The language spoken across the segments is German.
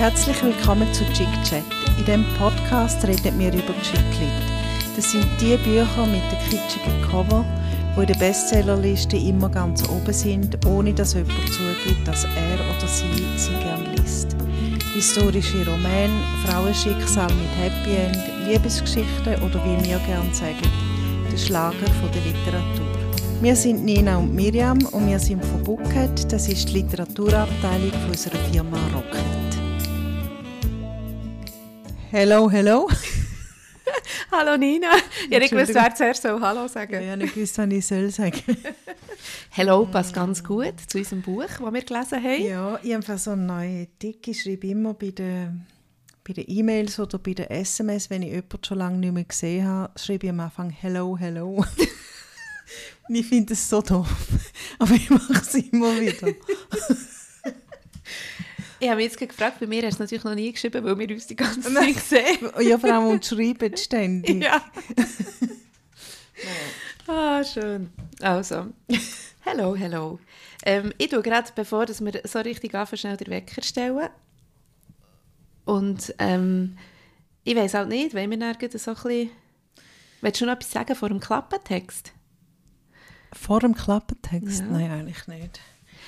Herzlich willkommen zu Chick Chat. In diesem Podcast reden wir über Chicklit. Das sind die Bücher mit den kitschigen Cover, die in der Bestsellerliste immer ganz oben sind, ohne dass jemand zugibt, dass er oder sie sie gern liest. Historische Romane, Frauenschicksal mit Happy End, Liebesgeschichten oder wie wir gern sagen, der Schlager von der Literatur. Wir sind Nina und Miriam und wir sind von Bucket, das ist die Literaturabteilung unserer Firma Rocket. Hello, hello. Hallo Nina. Ich habe nicht gewusst, wer zuerst soll Hallo sagen. Ja, ich gewusst, was ich soll sagen. Hello passt ganz gut zu unserem Buch, das wir gelesen haben. Ja, ich habe so eine neue Tick. Ich schreibe immer bei den bei den E-Mails oder bei den SMS, wenn ich jemanden schon lange nicht mehr gesehen habe, schreibe ich am Anfang Hello, hello. Ich finde es so doof. Aber ich mache es immer wieder. Ich habe mich jetzt gefragt, bei mir hast du natürlich noch nie geschrieben, weil wir uns die ganze Zeit sehen. Ja, vor allem und schreiben ständig. Ja. ah, schön. Also, hello, hello. Ähm, ich tue gerade, bevor dass wir so richtig anfangen, schnell den Wecker stellen. Und ähm, ich weiß halt nicht, wenn wir dann so ein bisschen... Willst du noch etwas sagen vor dem Klappentext? Vor dem Klappentext? Ja. Nein, eigentlich nicht.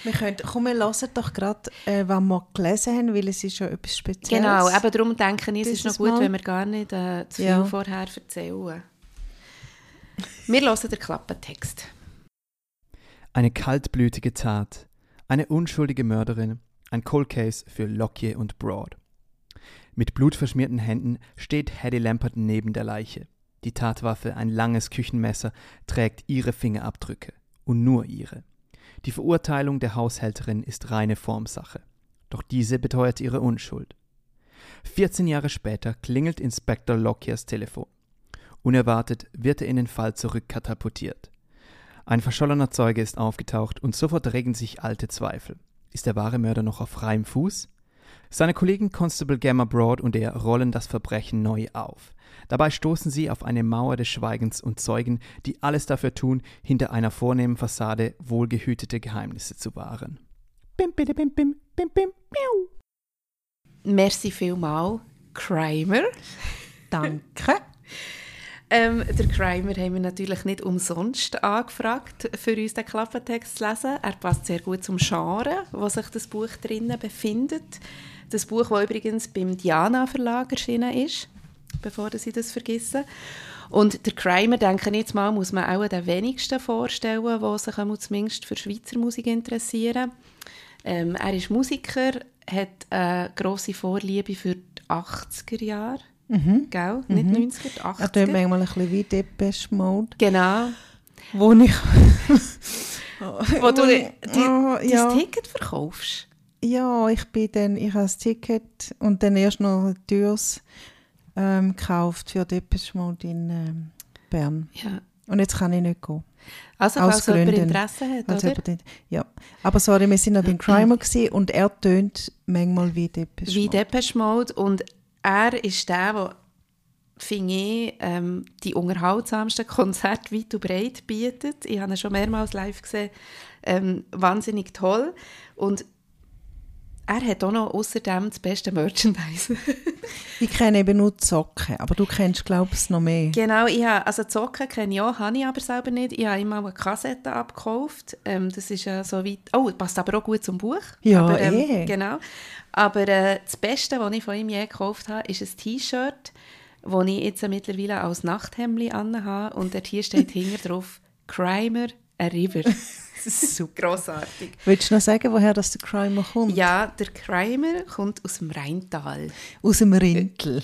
Wir können, komm, wir hören doch gerade, äh, was wir gelesen haben, weil es ist schon etwas Spezielles. Genau, eben darum denke ich, es ist noch gut, Mal. wenn wir gar nicht äh, zu viel Ja. vorher erzählen. Wir hören den Klappentext. Eine kaltblütige Tat, eine unschuldige Mörderin, ein Cold Case für Lockyer und Broad. Mit blutverschmierten Händen steht Hattie Lampert neben der Leiche. Die Tatwaffe, ein langes Küchenmesser, trägt ihre Fingerabdrücke. Und nur ihre. Die Verurteilung der Haushälterin ist reine Formsache. Doch diese beteuert ihre Unschuld. 14 Jahre später klingelt Inspektor Lockyers Telefon. Unerwartet wird er in den Fall zurückkatapultiert. Ein verschollener Zeuge ist aufgetaucht und sofort regen sich alte Zweifel. Ist der wahre Mörder noch auf freiem Fuß? Seine Kollegen Constable Gamma Broad und er rollen das Verbrechen neu auf. Dabei stoßen sie auf eine Mauer des Schweigens und Zeugen, die alles dafür tun, hinter einer vornehmen Fassade wohlgehütete Geheimnisse zu wahren. Bim, bidi, bim, bim, bim, bim, miau. Merci vielmal, Crimer. Danke. Ähm, der Crimer haben wir natürlich nicht umsonst angefragt, für uns den Klappentext zu lesen. Er passt sehr gut zum Genre, wo sich das Buch drinnen befindet. Das Buch, das übrigens beim Diana Verlag erschienen ist, bevor ich das vergesse. Und der Crimer, denke ich jetzt mal, muss man auch den wenigsten vorstellen, die sich zumindest für Schweizer Musik interessieren. Ähm, er ist Musiker, hat eine grosse Vorliebe für die 80er Jahre. Gell? Nicht 90er, die 80er. Er tut manchmal ein bisschen wie Depeche Mode. Genau. Wo ich... Wo du ich- die, oh, dein ja. Ticket verkaufst. Ja, ich bin dann, ich habe das Ticket und dann erst noch Türs ähm, gekauft für Depeche Mode in ähm, Bern. Ja. Und jetzt kann ich nicht gehen. Also, falls jemand. Interesse hat, Also oder? ja. Aber sorry, wir sind noch beim Crimer gewesen und er tönt manchmal wie Depeche Wie Mode. Depeche Mode. Und er ist der, der, finde ich, ähm, die unterhaltsamsten Konzerte weit und breit bietet. Ich habe ihn schon mehrmals live gesehen. Ähm, wahnsinnig toll. Und er hat auch noch außerdem das beste Merchandise. Ich kenne eben nur die Socken, aber du kennst, glaube ich, noch mehr. Genau, ich habe, also die Socken kenne ich auch, habe ich aber selber nicht. Ich habe immer eine Kassette abgekauft. Ähm, das ist ja so weit... Oh, passt aber auch gut zum Buch. Ja, aber, eh. Genau. Aber äh, das Beste, was ich von ihm je gekauft habe, ist ein T-Shirt, das ich jetzt mittlerweile als Nachthemd anhabe. Und dort hier steht hinter drauf «Crimer, a River». Das ist so grossartig. Willst du noch sagen, woher das der Crimer kommt? Ja, der Crimer kommt aus dem Rheintal. Aus dem Rintel.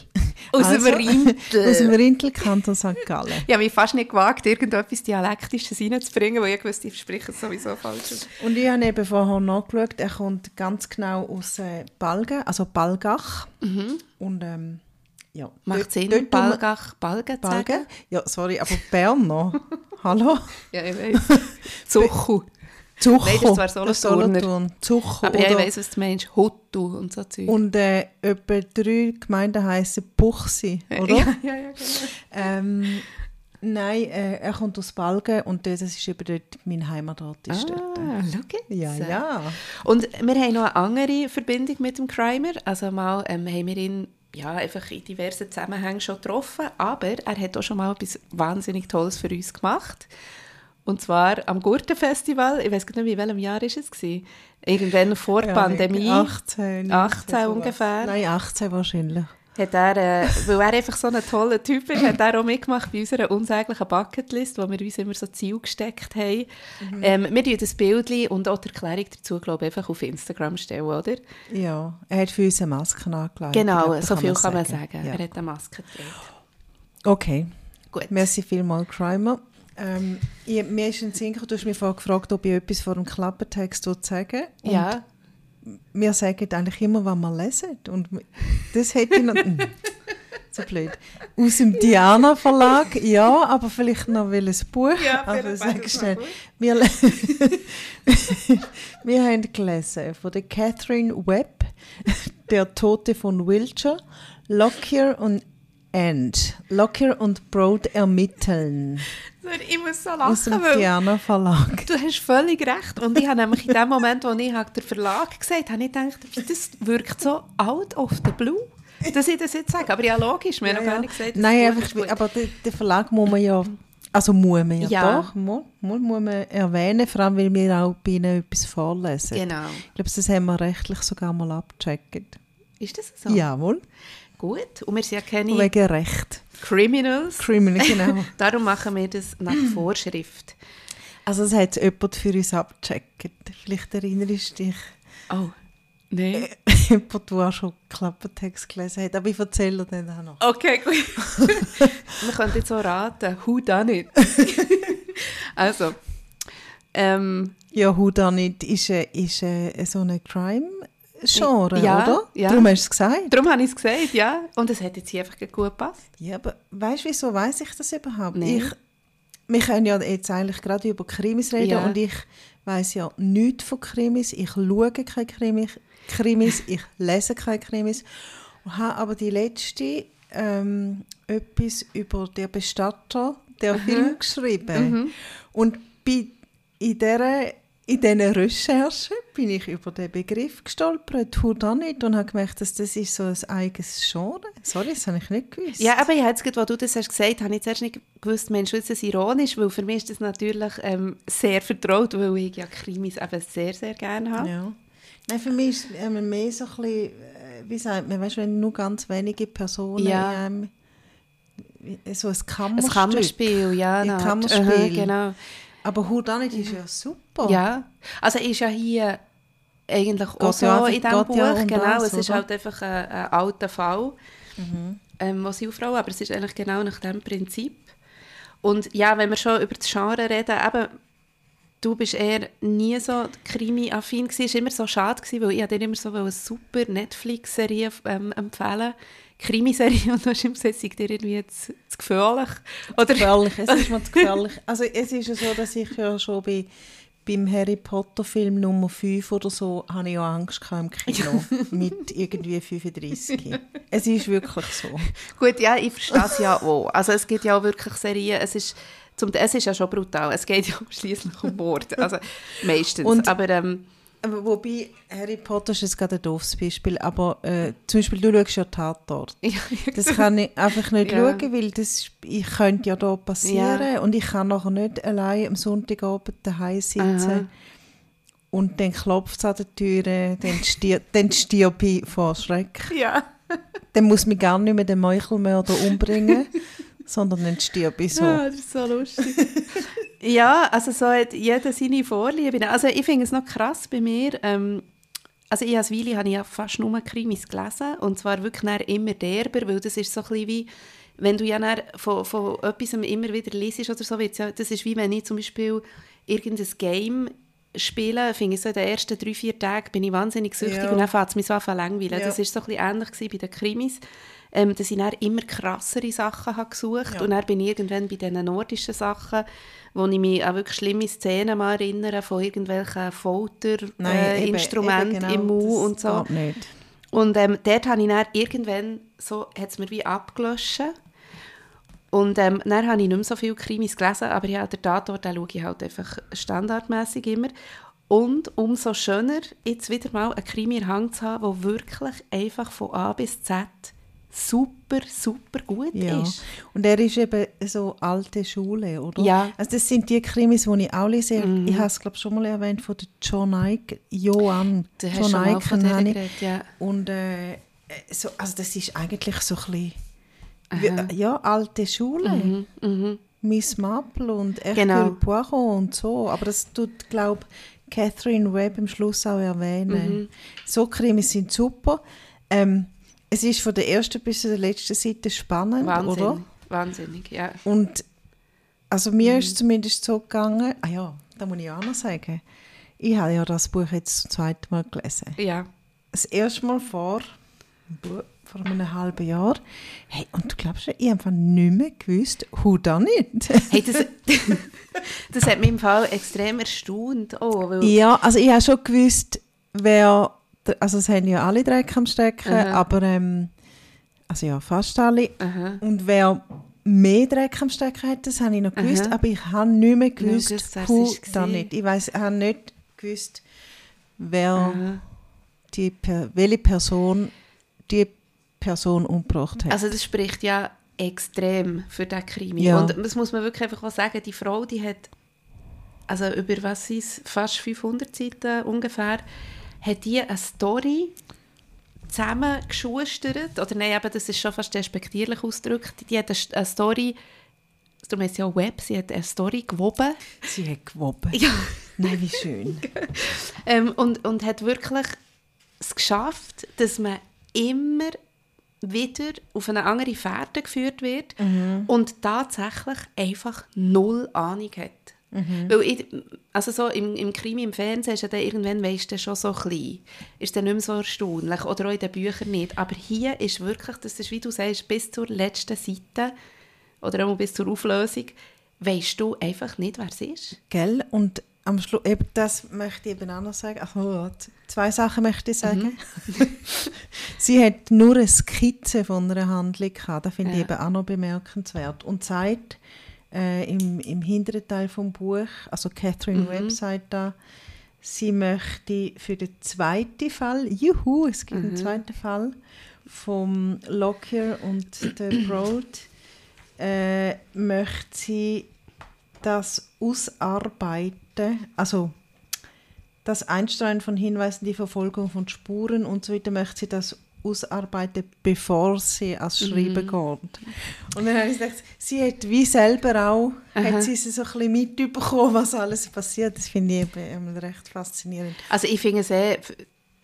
Aus Also, dem Rheintal. Aus dem Rintel, Kanton St. Gallen. Ich habe mich fast nicht gewagt, irgendetwas Dialektisches reinzubringen, weil ich wusste, ich spreche es sowieso falsch. Und ich habe eben vorher nachgeschaut, er kommt ganz genau aus äh, Balgen, also Balgach. Und ähm, ja. Macht Sinn, dort Balgach, Balgen zu Balgen? sagen? Ja, sorry, aber Berner. Hallo? Ja, ich weiß. Zuchu. Zucho. Nein, das Solothurner. Solothurn. Zucho. Aber ja, ich weiss, was du meinst. Hutu und so Zeug. Und äh, etwa drei Gemeinden heissen Buchsi, oder? Ja, ja, ja, genau. Ähm, Nein, äh, er kommt aus Balgen und das ist eben dort, mein Heimatort ist dort. Ah, schau jetzt. Ja, ja. Und wir haben noch eine andere Verbindung mit dem Crimer. Also mal ähm, haben wir ihn ja, einfach in diversen Zusammenhängen schon getroffen, aber er hat auch schon mal etwas wahnsinnig Tolles für uns gemacht. Und zwar am Gurtenfestival, ich weiß nicht, in welchem Jahr ist es? Irgendwann vor der Ja, Pandemie. 18. 18 sowas. ungefähr. Nein, 18 wahrscheinlich. hat er, äh, weil er einfach so ein toller Typ ist, hat er auch mitgemacht bei unserer unsäglichen Bucketlist, wo wir uns immer so Ziel gesteckt haben. Ähm, wir tun das Bild und auch die Erklärung dazu, glaube ich, einfach auf Instagram stellen, oder? Ja, er hat für uns eine Maske angelegt. Genau, glaube, so da viel kann man sagen. Ja. Er hat eine Maske getragen. Okay, Gut. merci vielmals, Crimer. Ähm, ich, mir ist ein Sinn du hast mich gefragt, ob ich etwas vor dem Klappertext sagen will. Ja, wir sagen eigentlich immer, was wir lesen. Und das hätte ich noch... Hm, so blöd. Aus dem Diana Verlag, ja, aber vielleicht noch welches Buch. Ja, also sag schnell. noch gut. Wir, wir haben gelesen von der Catherine Webb, Der Tote von Wiltshire, Lockyer und End. Lockyer und Broad ermitteln. ich muss so Aus dem lachen, weil Diana Verlag. du hast völlig recht. Und ich habe nämlich in dem Moment, wo ich den Verlag gesagt habe, habe ich gedacht, das wirkt so out of the blue, dass ich das jetzt sage. Aber ja, logisch, wir haben noch gar nicht gesagt, Nein, einfach, ist aber den, den Verlag muss man ja, also muss man ja, Ja. doch, muss, muss, muss man erwähnen, vor allem, weil wir auch bei ihnen etwas vorlesen. Genau. Ich glaube, das haben wir rechtlich sogar mal abgecheckt. Ist das so? Jawohl, Gut. Und wir sind ja keine wegen Recht. Criminals. Criminal, genau. Darum machen wir das nach Vorschrift. Also das hat jemand für uns abgecheckt. Vielleicht erinnerst du dich, Oh, nein. jemand, der auch schon Klappertext gelesen hat. Aber ich erzähle dir dann auch noch. Okay, gut. wir können jetzt so raten. Who done it? also, ähm, Ja, Who Done It ist, äh, ist äh, so eine Crime-Genre, Ja, oder? ja. Darum hast du es gesagt. darum habe ich es gesagt, ja. Und es hat jetzt hier einfach gut gepasst. Ja, aber weißt du, wieso weiß ich das überhaupt? Nein. Ich, wir können ja jetzt eigentlich gerade über Krimis reden Ja. und ich weiß ja nichts von Krimis. Ich schaue keine Krimis, Krimis ich lese keine Krimis. Und habe aber die letzte ähm, etwas über den Bestatter der Film geschrieben. Mhm. Und bei, in dieser in diesen Recherchen bin ich über den Begriff gestolpert, «Who done it?» und habe gemerkt, dass das ist so ein eigenes Genre. Sorry, das habe ich nicht gewusst. Ja, aber jetzt, gerade, wo du das hast gesagt, habe ich zuerst nicht gewusst, Mensch, ist das ironisch, weil für mich ist das natürlich ähm, sehr vertraut, weil ich ja Krimis eben sehr, sehr gerne habe. Ja. Nein, für mich ist es ähm, mehr so ein bisschen, äh, wie sagt man, weißt, wenn nur ganz wenige Personen Ja. in einem, so ein Ein Kammerstück. Kammerspiel, ja. Ein. Kammerspiel. Aha, genau. Aber «Who done it?» ist ja super. Ja, also ist ja hier eigentlich auch so ja in diesem ja Buch, um genau, das, es ist halt einfach ein, ein alter Fall, ähm, was sie aufrollen, aber es ist eigentlich genau nach dem Prinzip. Und ja, wenn wir schon über das Genre reden, eben, du bist eher nie so Krimi-affin gewesen, es war immer so schade gewesen, weil ich dir immer so eine super Netflix-Serie ähm, empfehlen Krimiserie und du hast immer gesagt, dir irgendwie zu, zu gefährlich. Oder gefährlich. Es ist mir zu gefährlich. Also es ist ja so, dass ich ja schon bei, beim Harry Potter Film Nummer 5 oder so, habe ich ja Angst im Kino mit irgendwie 35. Es ist wirklich so. Gut, ja, ich verstehe es ja auch. Also es gibt ja auch wirklich Serien, es ist, zum, es ist ja schon brutal, es geht ja schließlich um Mord, also meistens. Und- aber ähm, wobei, Harry Potter ist jetzt gerade ein doofes Beispiel, aber äh, zum Beispiel, du schaust ja Tatort. ja, Das kann ich einfach nicht Ja. schauen, weil das ich könnte ja da passieren und ich kann nachher nicht allein am Sonntagabend daheim sitzen Aha. und dann klopft es an der Tür, dann stirb, dann stirb ich vor Schreck. ja. Dann muss mich gar nicht mehr den Meuchelmörder umbringen, sondern ich so. Ja, das ist so lustig. ja, also so hat jeder seine Vorlieben. Also ich finde es noch krass bei mir, ähm, also ich als Weile habe ich ja fast nur Krimis gelesen und zwar wirklich immer derber, weil das ist so ein bisschen wie, wenn du ja von, von etwas immer wieder liest oder so, wird's ja, das ist wie wenn ich zum Beispiel irgendein Game spiele, finde ich so in den ersten drei, vier Tagen bin ich wahnsinnig süchtig Ja. und dann fängt es mich so an langweilen. Ja. Das war so ein bisschen ähnlich bei den Krimis, ähm, dass ich dann immer krassere Sachen habe gesucht Ja. und dann bin ich irgendwann bei diesen nordischen Sachen, wo ich mich an wirklich schlimme Szenen mal erinnere, von irgendwelchen Folterinstrumenten äh, genau, im das und so. Und ähm, dort habe ich dann irgendwann, so hat es mir wie abgelöscht. Und ähm, dann habe ich nicht mehr so viele Krimis gelesen, aber ja, der Tatort, den schaue ich halt einfach standardmäßig immer. Und umso schöner, jetzt wieder mal einen Krimi in Hand zu haben, der wirklich einfach von A bis Z super, super gut Ja. ist. Und er ist eben so alte Schule, oder? Ja. Mhm. Also das sind die Krimis, die ich auch lese. Ich habe es, glaube ich, schon mal erwähnt von der John Ike. Du hast John ich. geredet, ja. Und äh, so, also das ist eigentlich so ein bisschen, wie, ja, alte Schule. Miss Marple und Hercule Genau. Poirot und so. Aber das tut, glaube ich, Catherine Webb im Schluss auch erwähnen. Mhm. So Krimis sind super. Ähm, es ist von der ersten bis zur letzten Seite spannend, Wahnsinnig. oder? Wahnsinnig, ja. Und also mir Mhm. ist es zumindest so gegangen, ah ja, da muss ich auch noch sagen, ich habe ja das Buch jetzt zum zweiten Mal gelesen. Ja. Das erste Mal vor, vor einem halben Jahr. Hey, und du glaubst, ich habe nicht mehr gewusst, who done it. Hey, das, das hat mich im Fall extrem erstaunt. Oh, ja, also ich habe schon gewusst, wer, also es haben ja alle Dreck am Stecken, Aha. aber ähm, also ja, fast alle. Aha. Und wer mehr Dreck am Stecken hat, das habe ich noch gewusst, Aha. aber ich habe nicht mehr gewusst, ist done gewesen. it. Ich weiß, ich habe nicht gewusst, wer die, welche Person die Person umgebracht hat. Also das spricht ja extrem für den Krimi. Ja. Und das muss man wirklich einfach auch sagen, die Frau, die hat, also über was sind fast 500 Seiten ungefähr, hat die eine Story zusammengeschustert, oder nein, eben, das ist schon fast despektierlich ausgedrückt, die hat eine, eine Story, darum heißt sie auch Web, sie hat eine Story gewoben. Sie hat gewoben. Ja. Nein, wie schön. Ähm, und, und hat wirklich es geschafft, dass man immer wieder auf eine andere Fährte geführt wird und tatsächlich einfach null Ahnung hat. Weil ich, also so im, im Krimi, im Fernsehen ist ja dann irgendwann, weisst du, schon so klein. Ist dann nicht mehr so erstaunlich. Oder auch in den Büchern nicht. Aber hier ist wirklich, das ist, wie du sagst, bis zur letzten Seite oder auch bis zur Auflösung, weisst du einfach nicht, wer es ist. Gell? Und am Schluss, eben das möchte ich eben auch noch sagen. Ach, oh, zwei Sachen möchte ich sagen. Sie hat nur eine Skizze von einer Handlung gehabt. Das finde ich Ja. eben auch noch bemerkenswert. Und sagt äh, im, im hinteren Teil vom Buch, also Catherine Webb sagt da, sie möchte für den zweiten Fall, juhu, es gibt einen zweiten Fall, vom Lockyer und der Broad, äh, möchte sie das Ausarbeiten, also das Einstreuen von Hinweisen, die Verfolgung von Spuren und so weiter, möchte sie das ausarbeiten, bevor sie ans Schreiben geht. Und dann habe ich gedacht, sie hat wie selber auch, hat sie so ein bisschen mitbekommen, was alles passiert. Das finde ich eben recht faszinierend. Also ich finde es eh,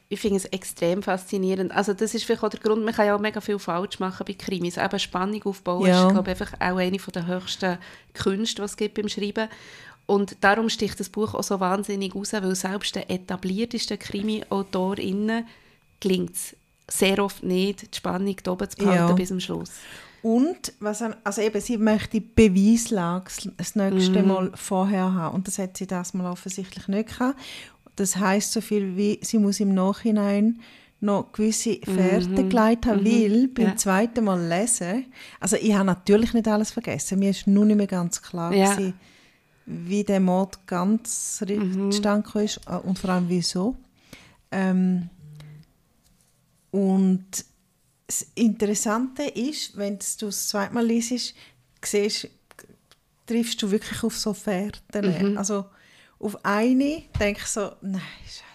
ich finde es extrem faszinierend. Also das ist vielleicht auch der Grund, man kann ja auch mega viel falsch machen bei Krimis. Eben Spannung aufbauen Ja. ist, glaube ich, einfach auch eine der höchsten Künste, die es gibt beim Schreiben. Und darum sticht das Buch auch so wahnsinnig raus, weil selbst den etabliertesten Krimi-AutorInnen gelingt es sehr oft nicht, die Spannung da oben zu behalten Ja. bis zum Schluss. Und was also eben, sie möchte die Beweislage das nächste Mal vorher haben. Und das hat sie das mal offensichtlich nicht gehabt. Das heißt so viel wie, sie muss im Nachhinein noch gewisse Fährte geleitet haben, weil beim Ja. zweiten Mal lesen, also ich habe natürlich nicht alles vergessen, mir ist nur nicht mehr ganz klar, Ja. gewesen, wie der Mord ganz mhm. zustande ist äh, und vor allem wieso. Ähm, und das Interessante ist, wenn du das zweite Mal liest, siehst, triffst du wirklich auf so Fährten. Also auf eine denke ich so, nein,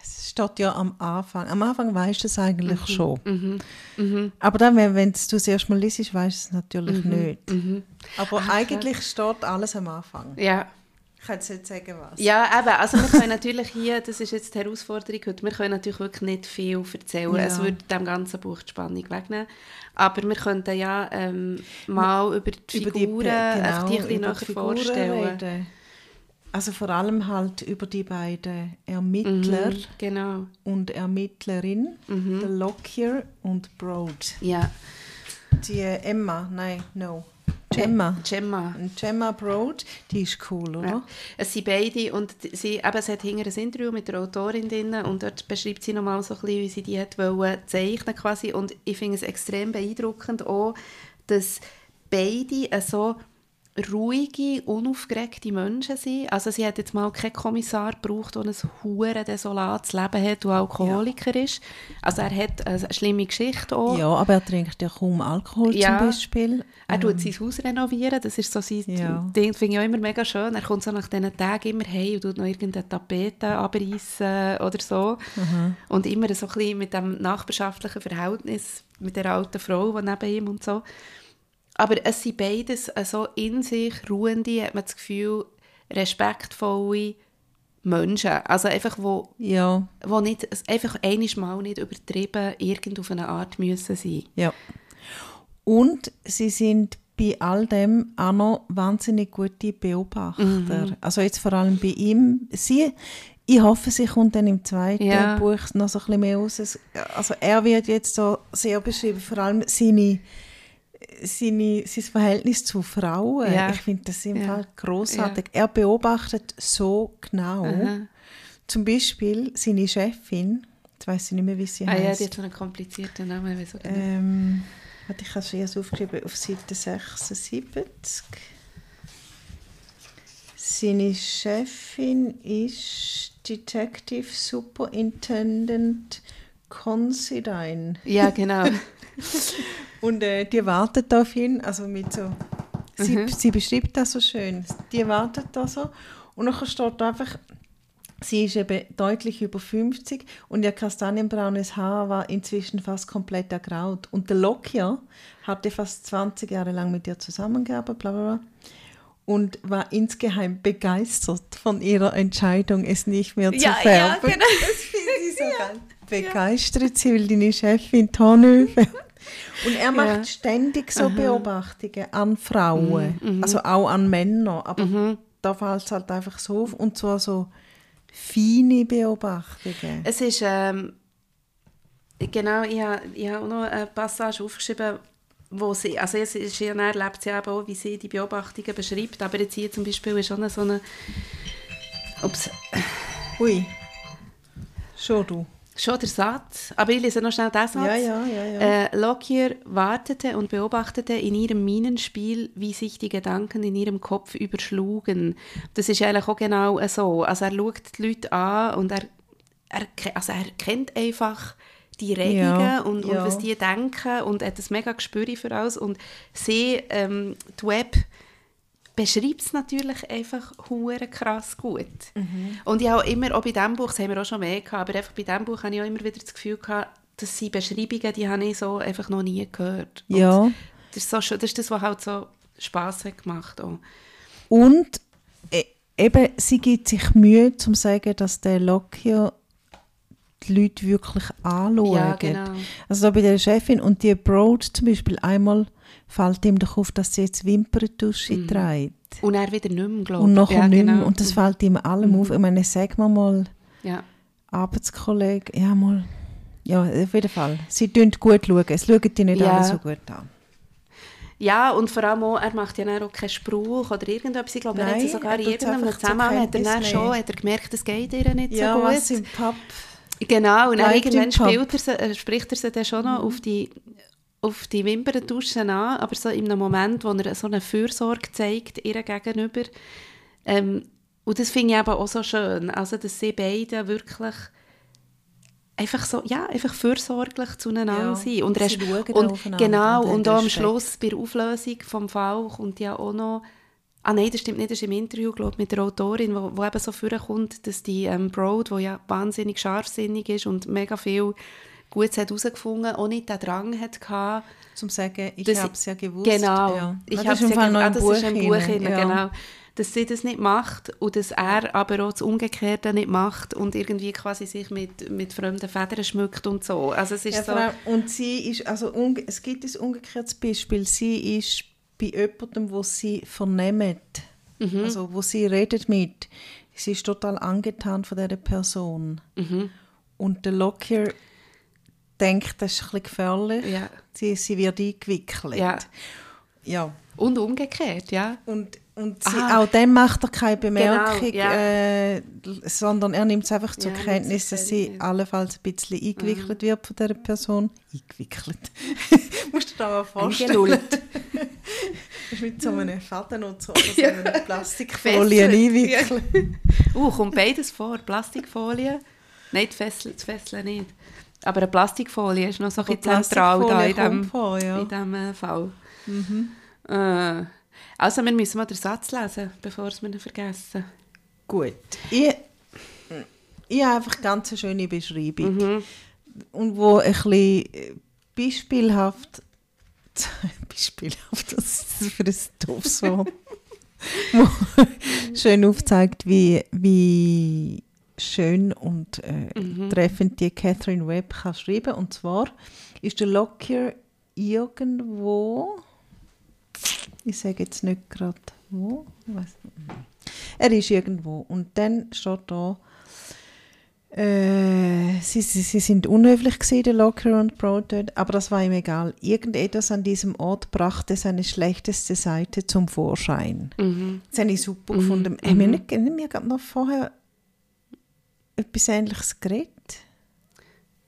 es steht ja am Anfang. Am Anfang weißt du es eigentlich schon. Aber dann, wenn, wenn du es das erste Mal liest, weißt du es natürlich nicht. Aber eigentlich steht alles am Anfang. Ja. Ich kann jetzt nicht sagen, was. Ja, eben. Also wir können natürlich hier, das ist jetzt die Herausforderung heute, wir können natürlich wirklich nicht viel erzählen. Ja. Es würde dem ganzen Buch die Spannung wegnehmen. Aber wir könnten ja ähm, mal über die Über die, Figuren einfach die ein bisschen näher die vorstellen. reden. Also vor allem halt über die beiden Ermittler Mhm, genau. und Ermittlerin, Mhm. der Lockyer und Broad. Ja. Die Emma, nein, no. Gemma. Gemma. Gemma Broad, die ist cool, oder? Ja. Es sind beide und sie, eben, es hat hinter ein Interview mit der Autorin drin und dort beschreibt sie nochmal so ein bisschen, wie sie die hat wollen zeichnen quasi und ich finde es extrem beeindruckend auch, dass beide so ruhige, unaufgeregte Menschen sind. Also sie hat jetzt mal keinen Kommissar gebraucht, der ein hure desolates Leben hat und Alkoholiker ja. ist. Also er hat eine schlimme Geschichte auch. Ja, aber er trinkt ja kaum Alkohol ja. zum Beispiel. Er ähm. tut sein Haus renovieren, das ist so sein ja. Ding, finde ich auch immer mega schön. Er kommt so nach diesen Tagen immer heim und tut noch irgendeine Tapete abreißen oder so. Mhm. Und immer so ein bisschen mit dem nachbarschaftlichen Verhältnis mit der alten Frau, die neben ihm und so. Aber es sind beides so in sich ruhende, hat man das Gefühl, respektvolle Menschen. Also einfach, wo, ja. wo nicht, einfach einiges Mal nicht übertrieben irgend auf eine Art müssen sein. Ja. Und sie sind bei all dem auch noch wahnsinnig gute Beobachter. Mhm. Also jetzt vor allem bei ihm. Sie, ich hoffe, sie kommt dann im zweiten ja. Buch noch so ein bisschen mehr raus. Also er wird jetzt so sehr beschrieben, vor allem seine seine, sein Verhältnis zu Frauen. Ja. Ich finde das im ja. Fall großartig. Ja. Er beobachtet so genau. Aha. Zum Beispiel seine Chefin, jetzt weiß ich nicht mehr, wie sie ah, heißt. Ja, die hat so einen komplizierten Namen. Genau. ähm, ich habe es erst aufgeschrieben auf Seite 76. Seine Chefin ist Detective Superintendent Considine. Ja, genau. Und äh, die wartet auf ihn, also mit so, sie, mhm. sie beschreibt das so schön, die wartet da so und dann steht einfach, sie ist eben deutlich über 50 und ihr kastanienbraunes Haar war inzwischen fast komplett ergraut. Und der Lockyer hatte fast 20 Jahre lang mit ihr zusammengearbeitet, bla bla bla und war insgeheim begeistert von ihrer Entscheidung, es nicht mehr zu ja, färben. Ja, genau. Ja. Begeistert, sie will deine Chefin Tonhöfe. Und er macht ja. ständig so Aha. Beobachtungen an Frauen, mhm, mhm. also auch an Männer, aber mhm. da fällt es halt einfach so auf und zwar so feine Beobachtungen. Es ist, ähm, genau, ich habe, ich habe auch noch eine Passage aufgeschrieben, wo sie, also es ist ja, erlebt sie auch, wie sie die Beobachtungen beschreibt, aber jetzt hier zum Beispiel ist schon so eine, ups. Ui, schon du. Schon der Satz, aber ich lese noch schnell den Satz. Ja, ja, ja, ja. Äh, Lockyer wartete und beobachtete in ihrem Minenspiel, wie sich die Gedanken in ihrem Kopf überschlugen. Das ist eigentlich auch genau so. Also er schaut die Leute an und er, er, also er kennt einfach die Regungen ja, und, und ja. was die denken und hat ein mega Gespür für alles. Und sie, ähm, die Web beschreibt es natürlich einfach hure krass gut. Mhm. Und ich habe immer, auch bei diesem Buch, das haben wir auch schon mehr gehabt, aber einfach bei diesem Buch habe ich auch immer wieder das Gefühl gehabt, dass sie Beschreibungen, die habe ich so einfach noch nie gehört. Ja. das ist, so, das ist das, was halt so Spass hat gemacht auch. Und e, eben, sie gibt sich Mühe, um zu sagen, dass der Lockyer die Leute wirklich anschauen. Ja, genau. Also bei der Chefin und die Broad zum Beispiel einmal fällt ihm doch auf, dass sie jetzt Wimperntusche mhm. trägt. Und er wieder nicht mehr, glaube ich. Und nachher ja, nicht mehr. Genau. Und das fällt ihm allem mhm. auf. Ich meine, sag mal mal, ja. Arbeitskollege, ja mal, ja, auf jeden Fall. Sie tun gut schauen. Es schauen die nicht ja. alle so gut an. Ja, und vor allem auch, er macht ja auch keinen Spruch oder irgendetwas. Ich glaube, er hat sogar in irgendeinem Zusammenhang hat er schon hat er gemerkt, es geht ihr nicht ja, so gut. Was im Pub Genau, und dann irgendwann spielt er äh, spricht er sie dann schon noch mhm. auf die auf die Wimperntusche an, aber so in einem Moment, wo er so eine Fürsorge zeigt ihr gegenüber. Ähm, und das finde ich eben auch so schön, also dass sie beide wirklich einfach so, ja, einfach fürsorglich zueinander ja, sind. Und, und genau, und, und auch am Schluss bei der Auflösung vom Fall kommt ja auch noch Ah nein, das stimmt nicht, das ist im Interview glaub, mit der Autorin, wo, wo eben so vorkommt, dass die ähm, Broad, die ja wahnsinnig scharfsinnig ist und mega viel Hat herausgefunden, auch nicht den Drang hatte, zum sagen, ich habe es ja gewusst. Genau, ja. ich habe es ja gewusst, ah, das Buch ist ein Buch, rein, ja. genau. Dass sie das nicht macht und dass er aber auch das Umgekehrte nicht macht und irgendwie quasi sich mit, mit fremden Federn schmückt und so. Also es ist ja, so. Und sie ist, also es gibt ein umgekehrtes Beispiel, sie ist bei jemandem, wo sie vernehmen, mhm. also wo sie redet mit, sie ist total angetan von dieser Person. Mhm. Und der Lockyer denkt, das ist ein bisschen gefährlich. Ja. Sie, sie wird eingewickelt. Ja. ja. Und umgekehrt, ja. Und, und sie, auch dann macht er keine Bemerkung, genau, ja. äh, sondern er nimmt es einfach zur ja, Kenntnis, dass sie allenfalls ein bisschen eingewickelt mhm. wird von dieser Person. Eingewickelt. Musst du dir da mal vorstellen. ist mit so einem Faden und so, oder so Ja. einer Plastikfolie einwickeln. Uh, kommt beides vor. Plastikfolie. Nein, die Fessel, das Fesseln nicht. Aber eine Plastikfolie ist noch so ein bisschen zentral da in diesem ja. in äh, Fall. Äh, also, wir müssen mal den Satz lesen, bevor wir ihn vergessen. Gut. Ich, ich habe einfach ganz eine schöne Beschreibung. Mhm. Und wo ein bisschen beispielhaft, beispielhaft, das ist für ein doofes Wort, wo schön aufzeigt, wie, wie schön und äh, Mhm. treffend die Catherine Webb kann schreiben. Und zwar ist der Lockyer irgendwo, ich sage jetzt nicht gerade wo, nicht. er ist irgendwo und dann steht da, äh, sie, sie, sie sind unhöflich gewesen, der Locker und dort, aber das war ihm egal. Irgendetwas an diesem Ort brachte seine schlechteste Seite zum Vorschein. Mhm. Das habe ich super gefunden. Haben wir nicht, wir gerade noch vorher etwas Ähnliches geredet?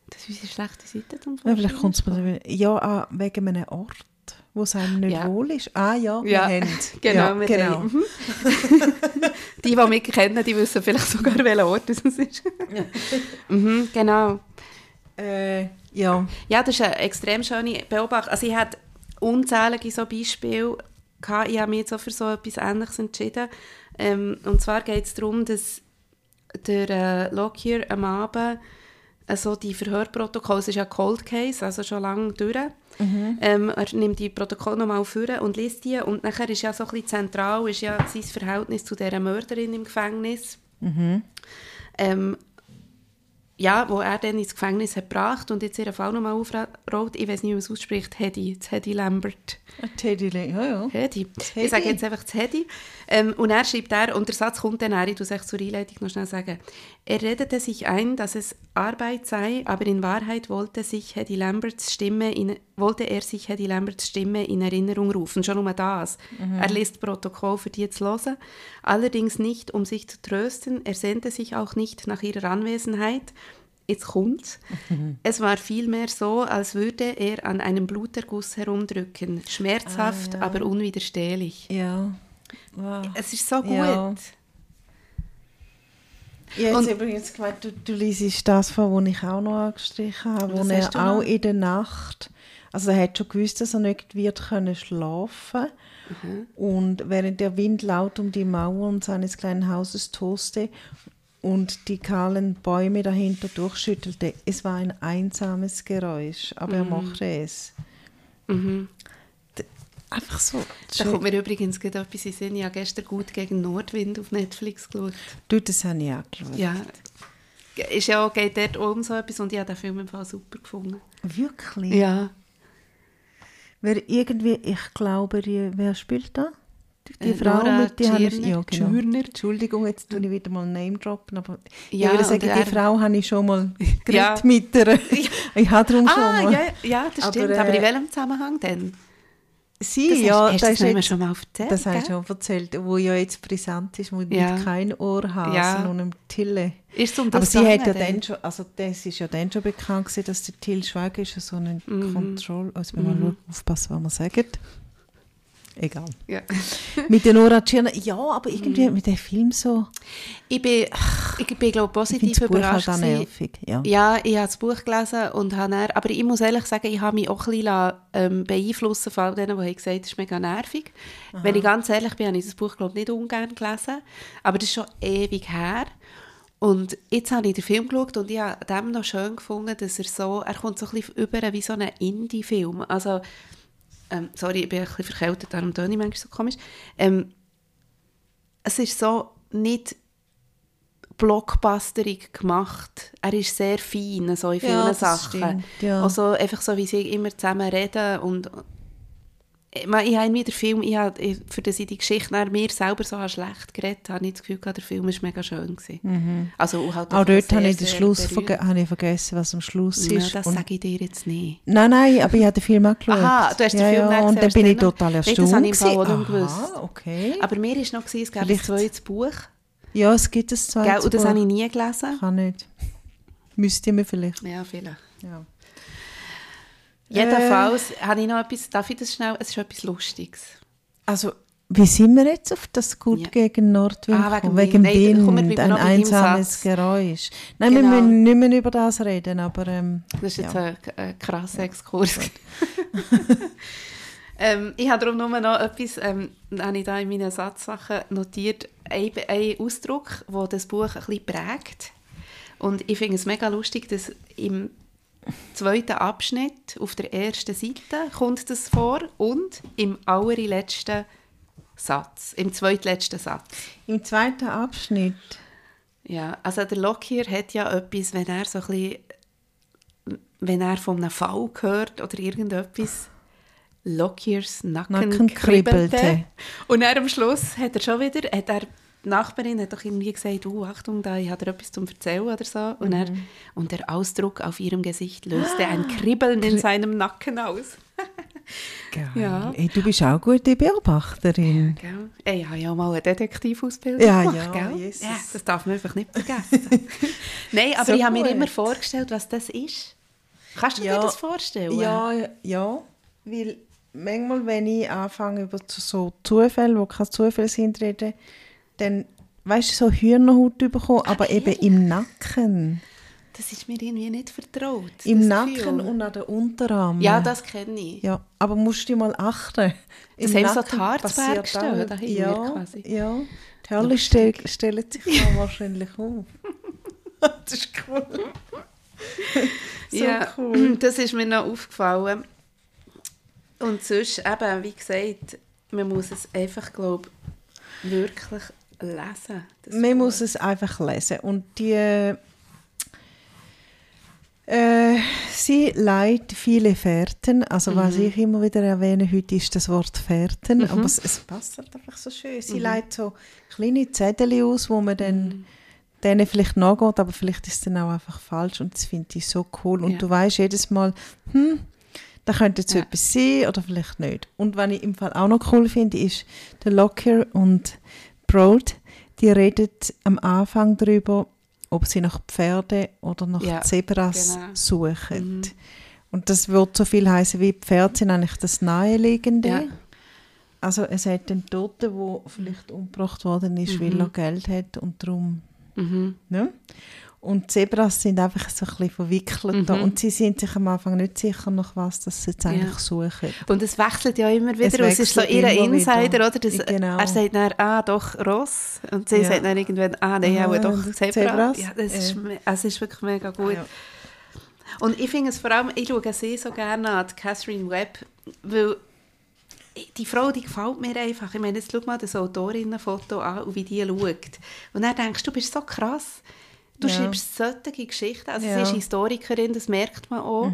Das ist unsere schlechte Seite. Ja, vielleicht kommt es mir Ja, ah, wegen einem Ort, wo es einem nicht Ja. wohl ist. Ah ja, wir Ja, haben. Genau, ja, wir genau. Mhm. die, die mich kennen, die wissen vielleicht sogar, welcher Ort das ist. mhm, genau. Äh, ja. Ja, das ist eine extrem schöne Beobachtung. Also ich hatte unzählige so Beispiele. gehabt. Ich habe mich jetzt auch für so etwas Ähnliches entschieden. Ähm, und zwar geht es darum, dass der äh, Lockyer am Abend also die Verhörprotokolle, es ist ja Cold Case, also schon lange durch. Ähm, er nimmt die Protokolle nochmal vor und liest die. Und nachher ist ja so ein bisschen zentral ist ja sein Verhältnis zu dieser Mörderin im Gefängnis. Ähm, ja, wo er dann ins Gefängnis hat gebracht und jetzt ihren Fall nochmal aufrollt. Ich weiß nicht, wie man es ausspricht. Hedy, Hedy Lambert. Teddy, ja, ja. Hedy. Ich sage jetzt einfach Hedy. Ähm, und er schreibt er, und der Satz kommt dann, her, ich muss zur Einleitung noch schnell sagen. Er redete sich ein, dass es Arbeit sei, aber in Wahrheit wollte, sich Hedy Lamberts Stimme in, wollte er sich Hedy Lamberts Stimme in Erinnerung rufen. Schon nur das. Er liest Protokoll für die zu hören. Allerdings nicht, um sich zu trösten. Er sehnte sich auch nicht nach ihrer Anwesenheit. Jetzt kommt's. Es war vielmehr so, als würde er an einem Bluterguss herumdrücken. Schmerzhaft, Ah, ja. aber unwiderstehlich. Ja. Wow. Es ist so gut. Ja. Ich habe übrigens gemeint, du, du liest das vor, was ich auch noch angestrichen habe, wo er auch noch? in der Nacht, also er hat schon gewusst, dass er nicht wird können schlafen Mhm. und während der Wind laut um die Mauern seines kleinen Hauses toste und die kahlen Bäume dahinter durchschüttelte, es war ein einsames Geräusch, aber er mochte es. Mhm. Einfach so. Da schön. kommt mir übrigens gerade etwas in Sinn. Ich habe gestern gut gegen Nordwind auf Netflix geschaut. Du, das habe ich auch geschaut. Ja. Ist ja auch, geht dort um so etwas und ich habe den Film im Fall super gefunden. Wirklich? Ja. Wer irgendwie, ich glaube, wer spielt da? Die, Äh, Frau Nora mit die habe ich, Tschirner. ja, genau. Tschirner. Entschuldigung, jetzt tue ich wieder mal Name droppen, aber Ja, ich würde sagen, die er- Frau habe ich schon mal geredet Ja. mit ihr. Ich habe darum schon Ah, mal. ja, ja, das Aber, stimmt. Aber, äh, in welchem Zusammenhang denn? Sie, Das ja, hast, hast du das das ist nicht jetzt, schon mal erzählt? das ich gell? schon erzählt, wo ja jetzt brisant ist mit, Ja. mit kein Ohrhasen Ja. und einem Tille. Ist um Aber sie hat ja dann schon, also das ist ja dann schon bekannt gewesen, dass der Till Schweiger ist so ein Mhm. Control, also wir müssen mal aufpassen, was wir sagen. Egal. Ja. Mit der Nora Tschirner, ja, aber irgendwie mit dem Film so, Ich bin, ich bin glaube ich positiv das Buch halt überrascht. auch nervig. Ja. Ja, ich habe das Buch gelesen und habe dann, aber ich muss ehrlich sagen, ich habe mich auch ein bisschen ähm, beeinflussen von all denen, die gesagt haben, das ist mega nervig. Wenn ich ganz ehrlich bin, habe ich das Buch glaube ich, nicht ungern gelesen, aber das ist schon ewig her. Und jetzt habe ich den Film geschaut und ich habe dem noch schön gefunden, dass er so, er kommt so ein bisschen über wie so ein Indie-Film. Also, ähm, sorry, ich bin ein bisschen verkältet, darum töne ich manchmal so komisch. Ähm, es ist so nicht blockbusterig gemacht. Er ist sehr fein, so in vielen Ja, Sachen. stimmt, ja. Also einfach so, wie sie immer zusammen reden und ich, ich habe den Film, ich habe, ich- für das ich die Geschichte nach mir selber so habe schlecht geredet habe, ich das Gefühl gehabt, der Film war mega schön. Gewesen. Also, halt Mhm. Auch dort habe sehr, ich den Schluss verge habe ich vergessen, was am Schluss Ja, ist. das Und- sage ich dir jetzt nicht. Nein, nein, aber ich habe den Film auch geschaut. Aha, du hast den ja, Film ja, Und dann bin ich total den- erstaunt. Nein, das habe ich im auch nicht gewusst. Okay. Aber mir war noch, gewesen, es gab ein zweites Buch, Ja, es gibt ein zweites gell, und das Buch. habe ich nie gelesen. Kann nicht. Müsste mir vielleicht. Ja, vielleicht. Ja. Jedenfalls habe ich noch etwas, darf ich das schnell, es ist etwas Lustiges. Also, wie sind wir jetzt auf das Gut Ja. gegen Nordwind Ah, wegen? Wegen Wind. Nein, wir ein einsames. Geräusch. Nein, wir Genau. müssen nicht mehr über das reden, aber ähm, Das ist jetzt Ja. ein, ein krasser Exkurs. ähm, ich habe darum nur noch etwas, ähm, habe ich da in meinen Satzsachen notiert, ein, ein Ausdruck, der das Buch ein bisschen prägt. Und ich finde es mega lustig, dass im zweiten Abschnitt auf der ersten Seite kommt das vor und im allerletzten Satz, im zweitletzten Satz. im zweiten Abschnitt, Ja, also der Lockyer hat ja etwas, wenn er so ein bisschen, wenn er von einem Fall hört oder irgendetwas, Lockyers Nacken, Nacken kribbelte. kribbelte. Und dann am Schluss hat er schon wieder, hat er, die Nachbarin hat doch irgendwie gesagt, oh, Achtung, da, ich habe dir etwas zum Erzählen oder so. Und, er, und der Ausdruck auf ihrem Gesicht löste ein Kribbeln in seinem Nacken aus. geil. Ja. Ey, du bist auch gute Beobachterin. Gell? Ey, Ich habe ja mal eine Detektivausbildung Ja, gemacht, ja? Jesus. ja, das darf man einfach nicht vergessen. Nein, aber So ich habe mir immer vorgestellt, was das ist. Kannst du Ja. dir das vorstellen? Ja, ja, weil manchmal, wenn ich anfange über so Zufälle, wo kein Zufall sind, reden, dann, weißt du, so Hühnerhaut bekommen, aber eben im Nacken. Das ist mir irgendwie nicht vertraut. Im Nacken Gefühl. und an den Unterarmen. Ja, das kenne ich. Ja, aber musst du mal achten. Das Im haben so die auch- dahinter ja, quasi. Ja, die Halle stell, stellen sich da wahrscheinlich auf. das ist cool. so ja, cool. das ist mir noch aufgefallen. Und sonst, eben, wie gesagt, man muss es einfach, glaube ich, wirklich lesen. das Man Buch. muss es einfach lesen. Und die. Äh, sie leiht viele Fährten. Also, was Mhm. ich immer wieder erwähne heute, ist das Wort Fährten. Aber es, es passt halt einfach so schön. Sie Mhm. leiht so kleine Zettel aus, wo man dann denen vielleicht nachgeht, aber vielleicht ist es dann auch einfach falsch. Und das finde ich so cool. Und Ja. du weißt jedes Mal, hm, da könnte jetzt Ja. etwas sein oder vielleicht nicht. Und was ich im Fall auch noch cool finde, ist der Locker und Broad, die reden am Anfang darüber, ob sie nach Pferden oder nach Ja, Zebras genau. suchen. Mhm. Und das wird so viel heißen wie Pferde sind eigentlich das Naheliegende. Ja. Also es hat den Toten, der vielleicht umgebracht worden ist, weil Mhm. er Geld hat und darum Mhm. Ne? Und Zebras sind einfach so ein bisschen verwickelt. Mhm. und sie sind sich am Anfang nicht sicher, nach was das sie jetzt eigentlich Ja. suchen. Und es wechselt ja immer wieder. Es Es, ist so ihr Insider, wieder. oder? Das, Genau. Er sagt dann, ah, doch, Ross. Und sie Ja. sagt dann irgendwann, ah, nein, Aha, auch doch das Zebra. Zebras. Ja, das ist, Ja. es ist wirklich mega gut. Ja. Und ich finde es vor allem, ich schaue sie so gerne an, die Catherine Webb, weil die Frau, die gefällt mir einfach. Ich meine, jetzt schau mal das Autorinnenfoto an und wie die schaut. Und dann denkst du, du bist so krass. Du Ja. schreibst solche Geschichten. Also Ja. Mhm. sie ist Historikerin, das merkt man auch.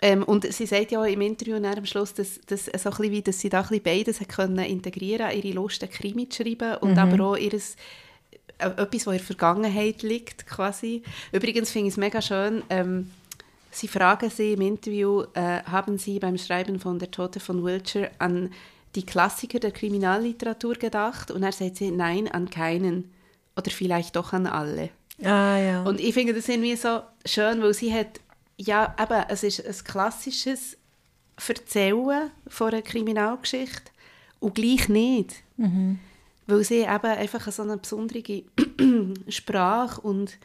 Ähm, und sie sagt ja auch im Interview dann am Schluss, dass, dass, so ein bisschen wie, dass sie da ein bisschen beides können integrieren ihre Lust, einen Krimi zu schreiben und Mhm. aber auch ihres, äh, etwas, was in der Vergangenheit liegt, quasi. Übrigens finde ich es mega schön, ähm, sie fragen sie im Interview, äh, haben Sie beim Schreiben von Der Tote von Wiltshire an die Klassiker der Kriminalliteratur gedacht? Und er sagt sie, nein, an keinen. Oder vielleicht doch an alle. Ah ja. Und ich finde das irgendwie so schön, weil sie hat, ja, eben, es ist ein klassisches Erzählen von einer Kriminalgeschichte und gleich nicht. Weil sie eben einfach so eine besondere Sprache und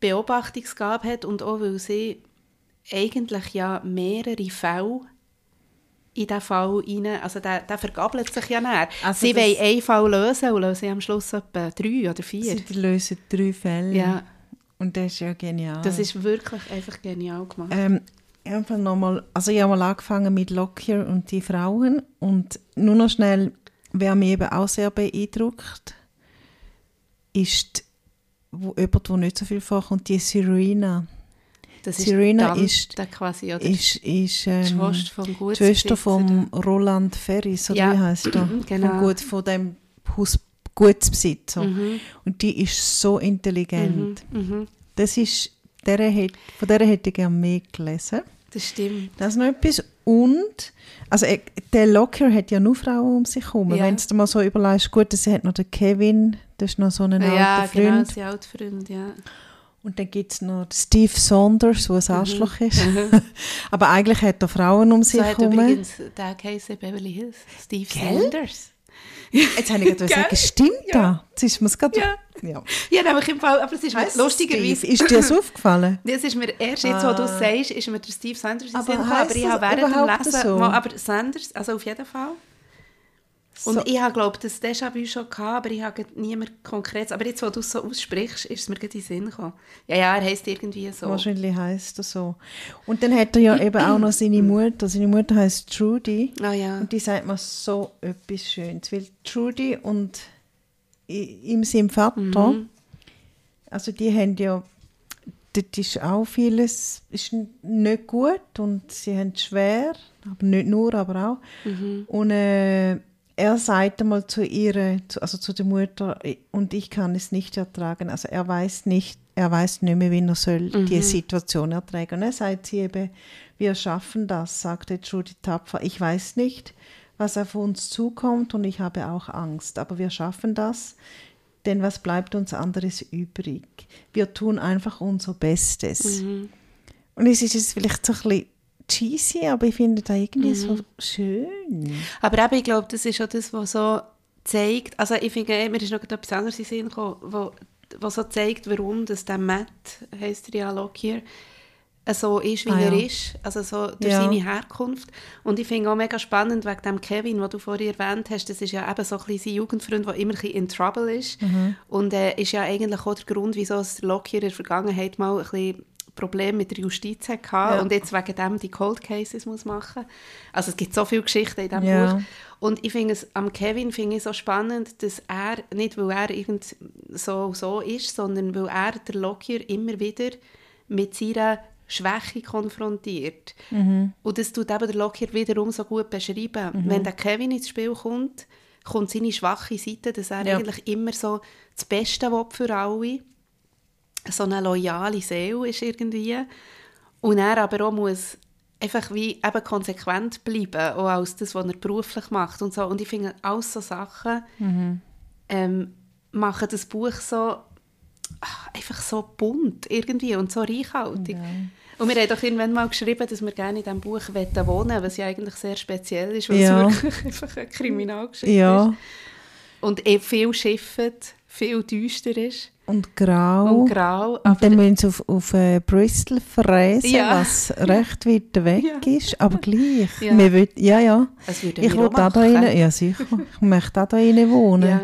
Beobachtungsgabe hat und auch weil sie eigentlich ja mehrere Fälle in diesen Fall rein, also der, der vergabelt sich ja näher. Also sie wollen einen Fall lösen und lösen am Schluss etwa drei oder vier. sie lösen drei Fälle. Ja. Und das ist ja genial. Das ist wirklich einfach genial gemacht. Ähm, einfach nochmal, also ich habe mal angefangen mit Lockyer und die Frauen und nur noch schnell, wer mich eben auch sehr beeindruckt, ist wo, jemand, der nicht so viel vorkommt, die Serena. Das Serena Tante ist- quasi, oder? Ist, ist die ähm, Schwester vom Gutsbesitzer. Schwester von Roland Ferris, oder Ja, wie heißt er? genau. Vom Gut, von dem Haus Gutsbesitzer. Mhm. Und die ist so intelligent. Mhm. Das ist, der hat, von der hätte ich gerne mehr gelesen. Das stimmt. Das ist noch etwas. Und, also äh, der Locker hat ja nur Frauen um sich herum. Ja. Wenn du dir mal so überlegst, gut, sie hat noch den Kevin, das ist noch so ein ja, alter genau, Freund. sein alter Freund, ja. Und dann gibt es noch Steve Saunders, der ein Arschloch ist. Aber eigentlich hat er Frauen um sich Mhm. So hat herum. übrigens der geheißen Beverly Hills. Steve Gell? Sanders. Jetzt habe ich gerade sagen, stimmt Ja. das? Jetzt ist mir's gerade... Ja. ja. Ja, nämlich im Fall, aber es ist mir Heisst Steve? lustigerweise... Ist dir das aufgefallen? Das ist mir erst jetzt, wo du Ah. sagst, ist mir der Steve Sanders in Aber aber ich habe während dem Lesen... so? Mal, aber Sanders, also auf jeden Fall. Und So. ich habe, glaube das Déjà-vu schon gehabt, aber ich habe niemand konkret... Aber jetzt, wo du es so aussprichst, ist es mir gerade in den Sinn gekommen. Ja, ja, er heisst irgendwie so. Wahrscheinlich heisst er so. Und dann hat er ja eben auch noch seine Mutter. Seine Mutter heißt Trudy. Ah ja. Und die sagt mir so etwas Schönes. Weil Trudy und ihm sein Vater, Mhm. also die haben ja, dort ist auch vieles ist nicht gut und sie haben es schwer, aber nicht nur, aber auch. Mhm. Und äh, er sagt einmal zu ihr, zu, also zu der Mutter, und ich kann es nicht ertragen. Also er weiß nicht, er weiß nicht mehr, wie er soll die Situation ertragen. Und er sagt sie eben, wir schaffen das, sagte Judy tapfer. Ich weiß nicht, was auf uns zukommt und ich habe auch Angst, aber wir schaffen das. Denn was bleibt uns anderes übrig? Wir tun einfach unser Bestes. Und es ist jetzt vielleicht so ein bisschen cheesy, aber ich finde das irgendwie so schön. Aber eben, ich glaube, das ist auch das, was so zeigt, also ich finde, eh, mir ist noch etwas anderes in Sinn gekommen, wo, was so zeigt, warum das der Matt, heisst er ja Lockyer, so ist, wie Ah, er ja. ist, also so durch Ja. seine Herkunft. Und ich finde auch mega spannend, wegen dem Kevin, den du vorhin erwähnt hast, das ist ja eben so ein bisschen sein Jugendfreund, der immer ein bisschen in Trouble ist. Mhm. Und äh, ist ja eigentlich auch der Grund, wieso es Lockyer in der Vergangenheit mal ein bisschen Probleme mit der Justiz hatte Ja. und jetzt wegen dem die Cold Cases muss machen. Also es gibt so viele Geschichten in diesem Ja. Buch. Und ich finde es am Kevin finde ich so spannend, dass er, nicht weil er irgend so, so ist, sondern weil er, der Lockyer, immer wieder mit seiner Schwäche konfrontiert. Und das tut eben der Lockyer wiederum so gut beschreiben. Wenn der Kevin ins Spiel kommt, kommt seine schwache Seite, dass er Ja. eigentlich immer so das Beste will für alle so eine loyale Seele ist irgendwie. Und er aber auch muss einfach wie eben konsequent bleiben, auch als das, was er beruflich macht und so. Und ich finde, alles so Sachen ähm, machen das Buch so ah, einfach so bunt irgendwie und so reichhaltig. Und wir haben doch irgendwann mal geschrieben, dass wir gerne in diesem Buch wohnen wollen, was ja eigentlich sehr speziell ist, weil Ja. es wirklich einfach eine Kriminalgeschichte Ja, ist. Und eh viel schifft, viel düster ist und grau. und grau. Und dann müssen sie auf, auf äh, Bristol fräsen, Ja. was recht weit weg Ja. ist, aber gleich. Ja. Wir will, ja, ja. Ich will da rein, ja sicher. Ich möchte auch da rein wohnen. Ja.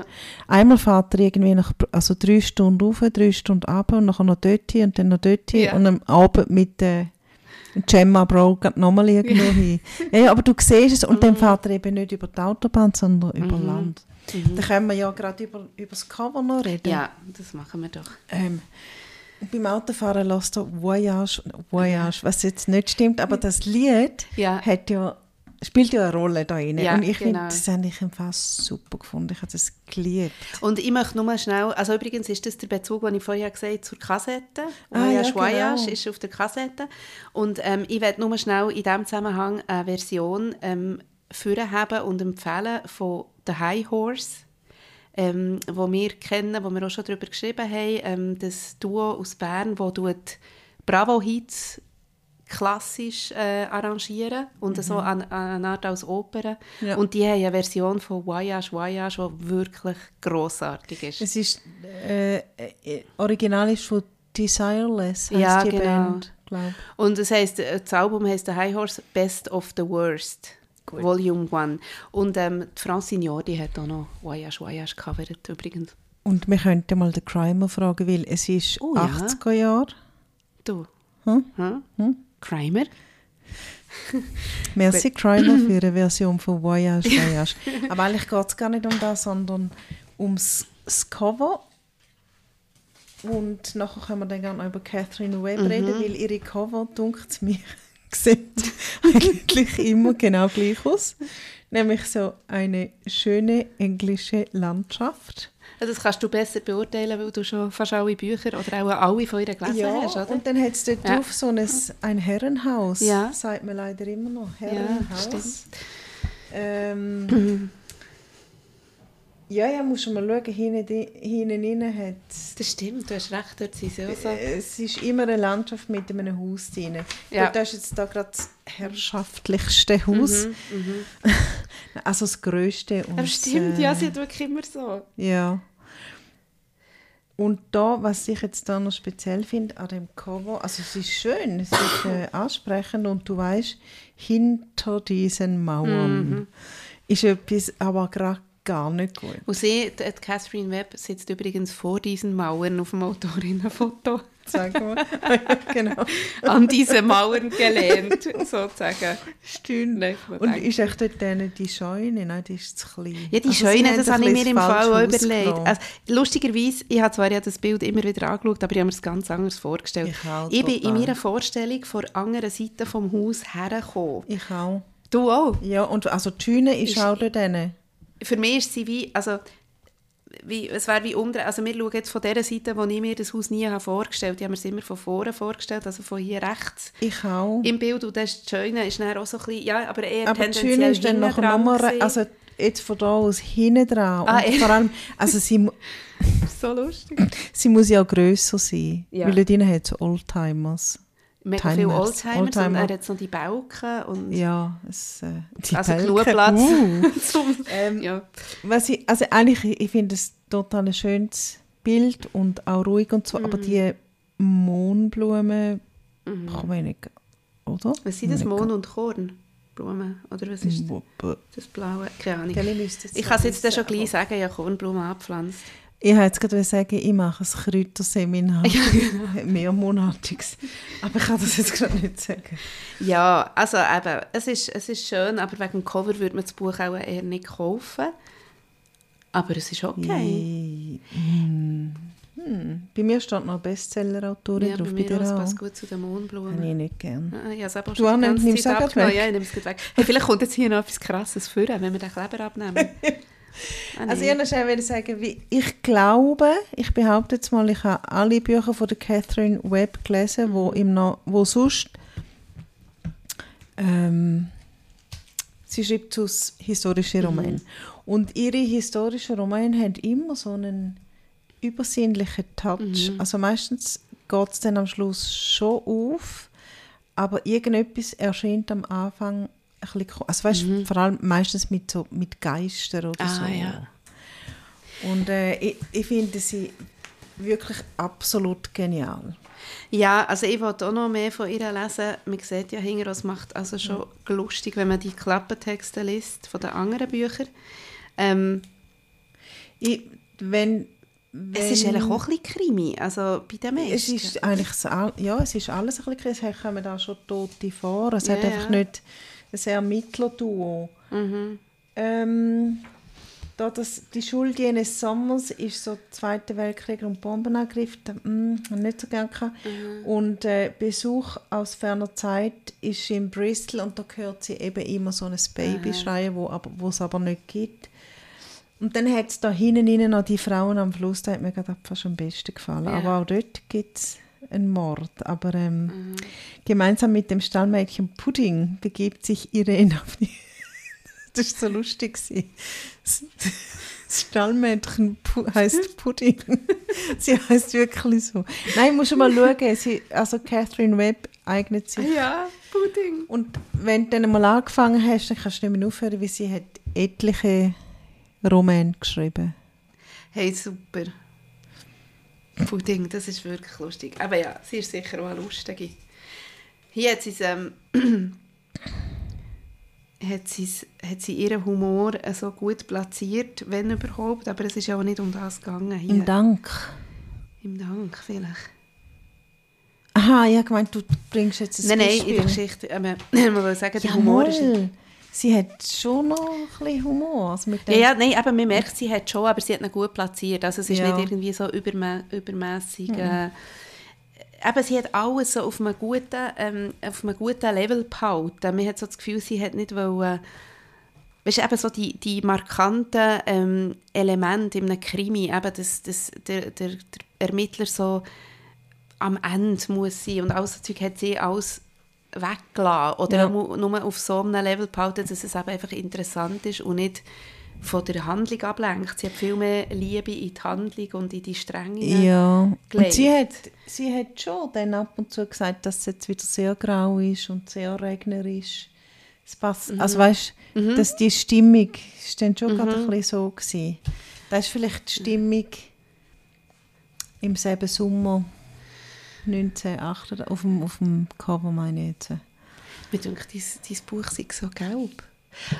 Einmal fährt er irgendwie nach, also drei Stunden rauf, drei Stunden ab und nachher noch dort hin und dann noch dort hin und am Abend mit der Gemma Bro geht nochmal irgendwo hin. Ja, aber du siehst es und Mhm. dann fährt er eben nicht über die Autobahn, sondern über Land. Da können wir ja gerade über, über das Cover noch reden. Ja, das machen wir doch. Ähm, beim Autofahren lässt er Voyage, Voyage, was jetzt nicht stimmt, aber das Lied Ja. hat ja, spielt ja eine Rolle da drin. Ja, und ich finde, genau. das habe ich fast super gefunden. Ich habe das geliebt. Und ich möchte nur mal schnell, also übrigens ist das der Bezug, den ich vorher gesagt habe, zur Kassette. Ah, ja, Voyage, Voyage genau. ist auf der Kassette. Und ähm, ich werde nur schnell in diesem Zusammenhang eine Version ähm, vorhaben und empfehlen von «The High Horse», ähm, wo wir kennen, wo wir auch schon darüber geschrieben haben, ähm, das Duo aus Bern, wo tut Bravo-Hits klassisch äh, arrangieren und so an, an eine Art als Oper. Mhm. Ja. Und die haben eine Version von «Voyage, Voyage», die wirklich grossartig ist. Es ist, äh, äh, original ist von Desireless, Ja, die genau. Band, glaube Und das heisst, äh, das Album heisst «The High Horse Best of the Worst», Volume 1. Und ähm, die Francine Jordi hat auch noch «Voyage, Voyage» gecovert übrigens. Und wir könnten mal den Crimer fragen, weil es ist Oh, ja. 80er Jahre. Du? Hm? Hm? Crimer? Merci Crimer für eine Version von Voyage, Voyage. Aber eigentlich geht es gar nicht um das, sondern ums das Cover. Und nachher können wir dann gerne noch über Catherine Webb Mhm. reden, weil ihre Cover, dunkt mir, sieht eigentlich immer genau gleich aus. Nämlich so eine schöne englische Landschaft. Also Das kannst du besser beurteilen, weil du schon fast alle Bücher oder auch alle von ihr gelesen Ja, hast, oder? und dann hat es dort Ja. drauf so ein, ein Herrenhaus. Ja. Sagt man leider immer noch. Ja, Herrenhaus. ähm, Ja, ja, musst du mal schauen, hinten, hinten rein hat Das stimmt, du hast recht, dort sind sie auch so. Es ist immer eine Landschaft mit einem Haus drin. Ja. Das ist jetzt da gerade das herrschaftlichste Haus. Also das grösste. Und, Mhm, Aber stimmt, äh, ja, sie hat wirklich immer so. Ja. Und da, was ich jetzt da noch speziell finde an dem Cover, also es ist schön, es ist äh, ansprechend und du weißt, hinter diesen Mauern Mhm. ist etwas aber gerade gar nicht gut. Und sie, die, Catherine Webb, sitzt übrigens vor diesen Mauern auf dem Autorinnenfoto. Sagen wir. genau. An diese Mauern gelehnt, sozusagen. Stimmt. Und ist echt dort denen die Scheune? Nein, die ist zu klein. Ja, die Also Scheune, das habe ich mir im Fall auch überlegt. Also, lustigerweise, ich habe zwar ja das Bild immer wieder angeschaut, aber ich habe mir es ganz anders vorgestellt. Ich auch, ich bin in meiner Vorstellung von der anderen Seite vom Haus hergekommen. Ich auch. Du auch? Ja, und also die Scheune ist, Ist- auch dort denen. Für mich ist sie wie, also, wie, es wäre wie unter, also wir schauen jetzt von der Seite, wo ich mir das Haus nie habe vorgestellt habe, ich habe mir es immer von vorne vorgestellt, also von hier rechts Ich auch. im Bild und das ist die Scheune, ist dann auch so ein bisschen, ja, aber eher Aber tendenziell Scheune ist dann nachher nochmal, also jetzt von da aus hinten dran. Ah, und ja. vor allem, also sie, so lustig. sie muss ja auch grösser sein, Ja. weil dort hat es Oldtimers. Mega viele Timers. Oldtimers und Oldtimer. er hat jetzt noch die Balken und Ja, es, äh, die also Balken, genug Platz. uh. zum, Ähm, ja. Was ich, also eigentlich, ich, ich finde es total ein schönes Bild und auch ruhig und so, Mhm. aber die Mohnblumen kommen nicht, oder? Was sind das, Mohn- und Kornblumen? Oder was ist Wuppe. das Blaue? Keine Ahnung. Ich kann es jetzt schon gleich sagen, ich habe Kornblumen abgepflanzt. Ich wollte jetzt gerade sagen, ich mache ein Kräuterseminar. genau. Mehrmonatiges. Aber ich kann das jetzt gerade nicht sagen. Ja, also eben, es ist, es ist schön, aber wegen dem Cover würde man das Buch auch eher nicht kaufen. Aber es ist okay. Hm. Hm. Bei mir steht noch Bestseller-Autorin Ja, bei drauf. Bei mir dir auch, es auch? passt gut zu den Mohnblumen. Habe ich nicht gern. Ah, es eben Du auch ganze nicht? Nimm's Zeit auch abgenommen. weg? Ja, ich nehme es gleich weg. Hey, vielleicht kommt jetzt hier noch etwas Krasses vor, wenn wir den Kleber abnehmen. Ah, Also nein. ich wollte sagen, wie ich glaube, ich behaupte jetzt mal, ich habe alle Bücher von der Catherine Webb gelesen, wo, im no wo sonst ähm, sie schreibt aus historischen Romanen. Und ihre historischen Romane haben immer so einen übersinnlichen Touch. Also meistens geht es dann am Schluss schon auf, aber irgendetwas erscheint am Anfang ein bisschen, also weißt, vor allem meistens mit, so, mit Geistern oder Ah, so. ja. Und äh, ich, ich finde sie wirklich absolut genial. Ja, also ich wollte auch noch mehr von ihr lesen. Man sieht ja hinter, es macht also schon lustig, wenn man die Klappentexte liest von den anderen Büchern. Ähm, Ich, wenn, wenn, es ist eigentlich auch ein bisschen Krimi, also bei den meisten. Es ist eigentlich ja, es ist alles ein bisschen, es kommen da schon Tote vor. Es hat Ja, einfach ja. Ein Ermittlerduo. Mhm. Ähm, da das, die Schuld jenes Sommers ist so Zweiter Weltkrieg und Bombenangriff, hab ich nicht so gerne gehabt. Und äh, Besuch aus ferner Zeit ist in Bristol und da hört sie eben immer so ein Baby schreien, wo aber, wo es aber nicht gibt. Und dann hat es da hinten rein noch die Frauen am Fluss, da hat mir gerade fast am besten gefallen. Ja. Aber auch dort gibt es einen Mord. Aber ähm, gemeinsam mit dem Stallmädchen Pudding begibt sich Irene auf die... das war so lustig. gewesen. Das Stallmädchen pu heißt Pudding. Sie heißt wirklich so. Nein, musst du mal schauen. Sie, also Catherine Webb eignet sich. Ja, Pudding. Und wenn du dann mal angefangen hast, dann kannst du nicht mehr aufhören, weil sie hat etliche Romane geschrieben. Hey, super. Pudding, das ist wirklich lustig. Aber ja, sie ist sicher auch eine lustige. Hier hat sie ähm, hat sie, hat sie ihren Humor äh, so gut platziert, wenn überhaupt. Aber es ist ja auch nicht um das gegangen. Hier. Im Dank. Im Dank vielleicht. Aha, ich habe gemeint, du bringst jetzt ein Nein, nein, in Beispiel. der Geschichte. Ähm, man will sagen, der Humor ist... Sie hat schon noch ein bisschen Humor. Also mit Ja, ja, nein, eben, man merkt, sie hat schon, aber sie hat ihn gut platziert. Also es ist Ja. nicht irgendwie so übermä übermässig. Äh, eben, sie hat alles so auf einem guten, ähm, auf einem guten Level behalten. Man hat so das Gefühl, sie hat nicht wollen, weißt du, eben so die, die markanten ähm, Elemente in einem Krimi, eben, dass, dass der, der, der Ermittler so am Ende muss sein und alles so Zeug hat sie alles weggelassen oder Ja. nur auf so einem Level behalten, dass es einfach interessant ist und nicht von der Handlung ablenkt. Sie hat viel mehr Liebe in die Handlung und in die Stränge. Ja, und gelegt. sie hat, sie hat schon dann ab und zu gesagt, dass es jetzt wieder sehr grau ist und sehr regnerisch. Es passt, also weißt, dass die Stimmung ist dann schon gerade ein bisschen so gewesen. Das ist vielleicht die Stimmung im selben Sommer 1988 auf dem, auf dem Cover meine ich jetzt. Mir denkt, dein, dein Buch sei so gelb.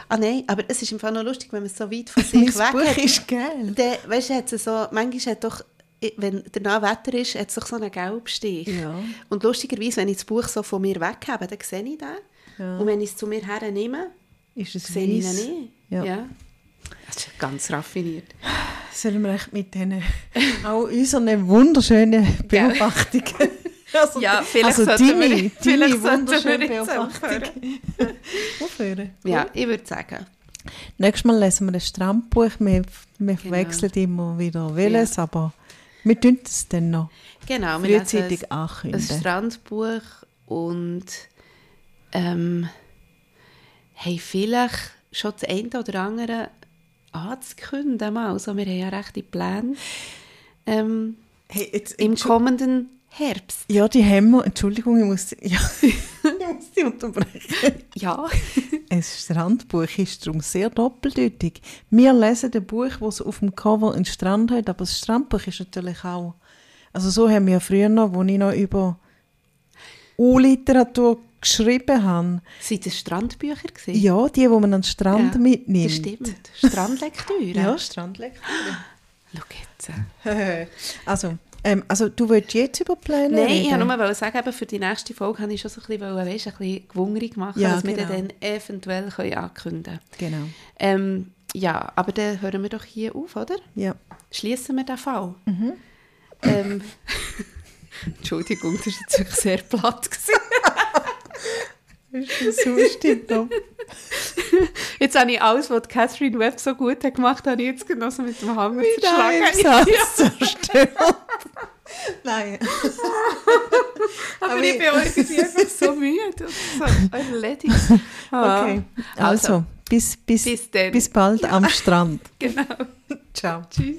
Ah nein, aber es ist im Fall noch lustig, wenn man es so weit von sich weg Buch hat. ist geil. Der, weißt du, so, manchmal hat doch, wenn danach Wetter ist, hat es doch so einen Gelbstich. Ja. Und lustigerweise, wenn ich das Buch so von mir weghebe, dann sehe ich den. Ja. Und wenn ich es zu mir hernehme, Ist es sehe ich ihn nicht. Ja. Das ist ganz raffiniert. Sollen wir echt mit denen auch unseren wunderschönen Beobachtungen Also, Ja, vielleicht also sollten deine, wir- vielleicht wir wunderschöne jetzt Beobachtung aufhören. Ja, ich würde sagen. Nächstes Mal lesen wir ein Strandbuch. Wir, wir Genau. verwechseln immer wieder welches, aber wir tun es dann noch Genau, wir lesen frühzeitig ein, ein ankündigen. Strandbuch und ähm, haben vielleicht schon das eine oder andere anzukündigen. Mal. Also, wir haben ja rechte Pläne ähm, Hey, jetzt, im kommenden Herbst. ja, die haben wir. Entschuldigung, ich muss, ja, ich muss die unterbrechen. Ja, Ein Strandbuch ist darum sehr doppeldeutig. Wir lesen ein Buch, das auf dem Cover einen Strand hat, aber das Strandbuch ist natürlich auch... Also so haben wir früher noch, als ich noch über U-Literatur geschrieben habe. sind das Strandbücher gewesen? Ja, die, die man an den Strand Ja, mitnimmt. Das stimmt. Strandlektüre. Ja, Strandlektüre. Schau jetzt. also, ähm, also, du willst jetzt über Pläne Nein, reden? ich wollte nur sagen, eben für die nächste Folge habe ich schon so ein bisschen, wollen, weißt, ein bisschen gewungerig machen, Ja, dass wir genau. dann eventuell können ankündigen können. Genau, Ähm, ja, aber dann hören wir doch hier auf, oder? ja. Schließen wir den Fall. Mhm. Ähm, Entschuldigung, das war jetzt wirklich sehr platt. Gewesen. Das stimmt noch. Jetzt habe ich alles, was Catherine Webb so gut hat gemacht hat, habe ich jetzt genossen mit dem Hammer Mit einem Satz zerstört. Nein. Aber, Aber ich bin irgendwie einfach so müde und so erledigt. Ah. Okay, also, bis, bis, Bis dann. bis bald am Strand. Genau. Ciao. Tschüss.